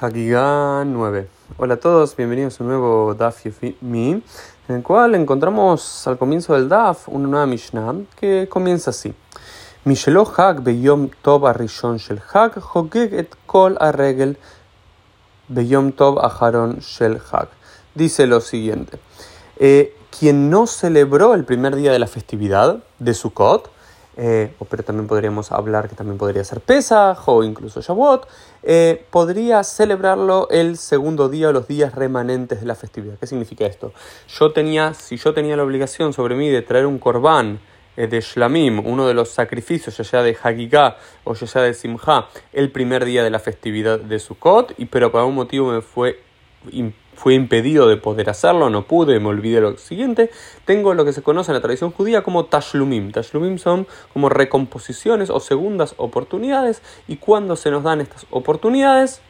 Hagigah 9. Hola a todos, bienvenidos a un nuevo Daf Mi, en el cual encontramos al comienzo del Daf una nueva Mishnah que comienza así. Mishelo Hag beyom tov arishon shel Hag hogeg et kol arregel beyom tov aharon shel Hag. Dice lo siguiente. Eh, quien no celebró el primer día de la festividad de Sukkot, eh, pero también podríamos hablar que también podría ser Pesach o incluso Shavuot, eh, podría celebrarlo el segundo día o los días remanentes de la festividad. ¿Qué significa esto? Yo tenía, si yo tenía la obligación sobre mí de traer un corbán eh, de Shlamim, uno de los sacrificios, ya sea de Hagigah o ya sea de Simha, el primer día de la festividad de Sukkot, y, pero por algún motivo me fue fui impedido de poder hacerlo, no pude, me olvidé lo siguiente, tengo lo que se conoce en la tradición judía como tashlumim. Tashlumim son como recomposiciones o segundas oportunidades y cuando se nos dan estas oportunidades,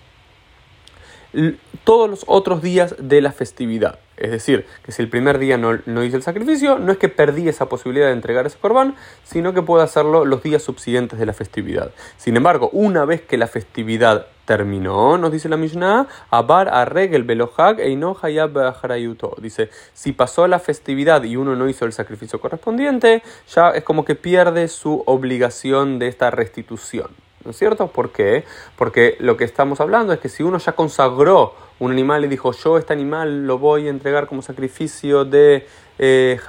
todos los otros días de la festividad. Es decir, que si el primer día no, no, hice el sacrificio, no es que perdí esa posibilidad de entregar ese corbán, sino que puedo hacerlo los días subsiguientes de la festividad. Sin embargo, una vez que la festividad terminó, nos dice la Mishnah, Abar arregel belohag eino hayab Dice, si pasó la festividad y uno no hizo el sacrificio correspondiente, ya es como que pierde su obligación de esta restitución. ¿No es cierto? ¿Por qué? Porque lo que estamos hablando es que si uno ya consagró un animal y dijo yo este animal lo voy a entregar como sacrificio de eh,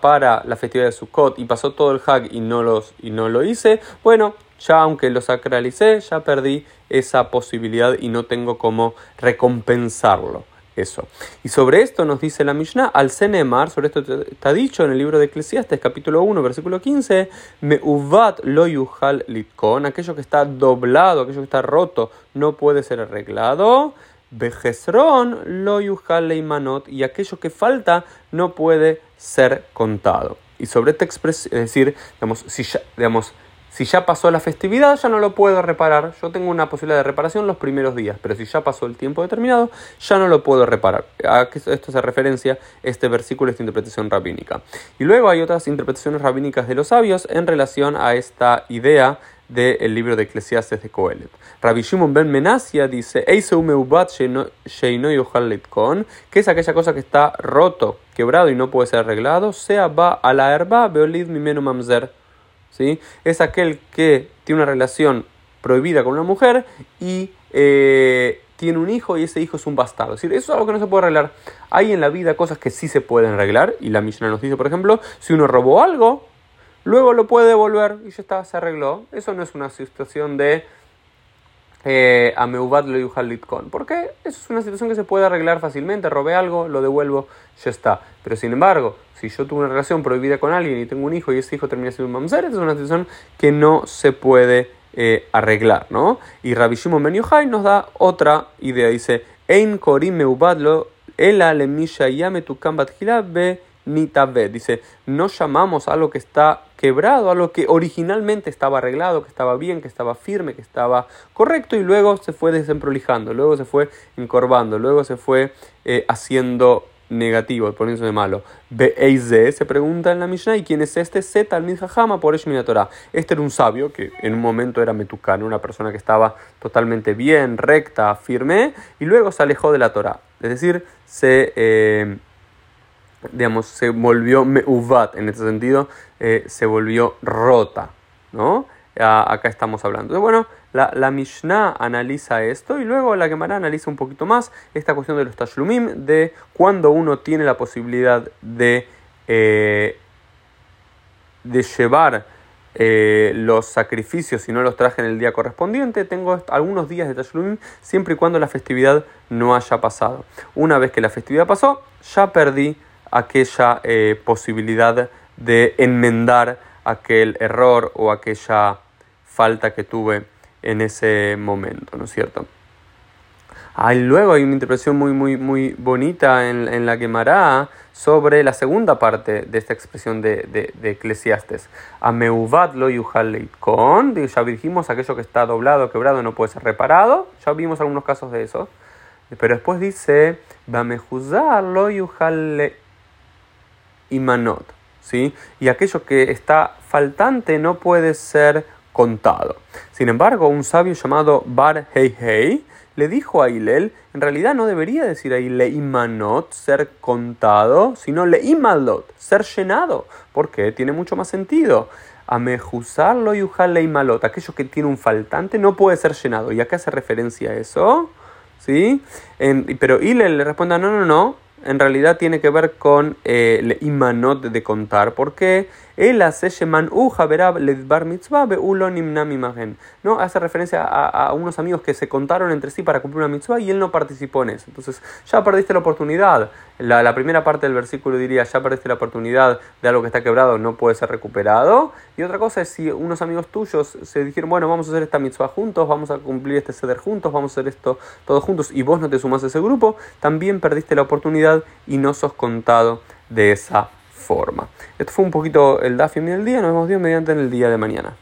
para la festividad de Sukkot y pasó todo el Hag y no, los, y no lo hice, bueno, ya aunque lo sacralicé, ya perdí esa posibilidad y no tengo cómo recompensarlo. Eso. Y sobre esto nos dice la Mishnah, al Senemar, sobre esto está dicho en el libro de Eclesiastes, capítulo 1, versículo 15, me uvat lo yuhal litkon, aquello que está doblado, aquello que está roto, no puede ser arreglado. Bejesron lo yuhal leimanot, y aquello que falta no puede ser contado. Y sobre esta expresión, es decir, digamos, si ya, digamos, si ya pasó la festividad, ya no lo puedo reparar. Yo tengo una posibilidad de reparación los primeros días, pero si ya pasó el tiempo determinado, ya no lo puedo reparar. A esto se referencia este versículo, esta interpretación rabínica. Y luego hay otras interpretaciones rabínicas de los sabios en relación a esta idea del libro de Eclesiastes de Coelet. Rabbi Shimon ben Menasia dice, que es aquella cosa que está roto, quebrado y no puede ser arreglado, sea va a la herba, beolid mimeno mamzer es aquel que tiene una relación prohibida con una mujer y eh, tiene un hijo y ese hijo es un bastardo. Es decir, eso es algo que no se puede arreglar. Hay en la vida cosas que sí se pueden arreglar y la Mishnah nos dice, por ejemplo, si uno robó algo, luego lo puede devolver y ya está, se arregló. Eso no es una situación de eh, Ameubat lo Litcon. Porque eso es una situación que se puede arreglar fácilmente. Robé algo, lo devuelvo, ya está. Pero sin embargo, si yo tuve una relación prohibida con alguien y tengo un hijo y ese hijo termina siendo un mamzer, es una situación que no se puede eh, arreglar, ¿no? Y Rabbi Shimon Ben Yochai nos da otra idea. Dice, Ein korim meubat lo ela lemisha yame tu be Dice, no llamamos a lo que está quebrado, a lo que originalmente estaba arreglado, que estaba bien, que estaba firme, que estaba correcto y luego se fue desemprolijando, luego se fue encorvando, luego se fue eh, haciendo negativo, poniéndose de malo. Be'eize se pregunta en la Mishnah, ¿y quién es este? Z al Hajama por Eshmina Torah. Este era un sabio que en un momento era metucano, una persona que estaba totalmente bien, recta, firme, y luego se alejó de la Torah. Es decir, se eh, digamos, se volvió meuvat, en este sentido, eh, se volvió rota, ¿no? acá estamos hablando. Bueno, la, la, Mishnah analiza esto y luego la Gemara analiza un poquito más esta cuestión de los tashlumim, de cuando uno tiene la posibilidad de, eh, de llevar eh, los sacrificios si no los traje en el día correspondiente. Tengo algunos días de tashlumim siempre y cuando la festividad no haya pasado. Una vez que la festividad pasó, ya perdí aquella eh, posibilidad de enmendar aquel error o aquella falta que tuve en ese momento, ¿no es cierto? luego hay una interpretación muy, muy, muy bonita en, en la Gemara sobre la segunda parte de esta expresión de, de, de Eclesiastes. Ameuvat lo con, ya dijimos aquello que está doblado, quebrado, no puede ser reparado. Ya vimos algunos casos de eso. Pero después dice, y manot, ¿sí? Y aquello que está faltante no puede ser contado. Sin embargo, un sabio llamado Bar Hei Hei le dijo a Hillel, en realidad no debería decir ahí leimanot, ser contado, sino leimalot, ser llenado, porque tiene mucho más sentido. Amejusarlo y ujal leimalot, aquello que tiene un faltante no puede ser llenado. ¿Y acá hace referencia a eso? ¿Sí? pero Hillel le responde, no, no, no, en realidad tiene que ver con eh, el imanot de contar. ¿Por qué? El ¿no? Hace referencia a, unos amigos que se contaron entre sí para cumplir una mitzvah y él no participó en eso. Entonces, ya perdiste la oportunidad. La, primera parte del versículo diría, ya perdiste la oportunidad de algo que está quebrado, no puede ser recuperado. Y otra cosa es si unos amigos tuyos se dijeron, bueno, vamos a hacer esta mitzvah juntos, vamos a cumplir este ceder juntos, vamos a hacer esto todos juntos, y vos no te sumas a ese grupo, también perdiste la oportunidad y no sos contado de esa forma. Esto fue un poquito el Dafim del día. Nos vemos Dios mediante en el día de mañana.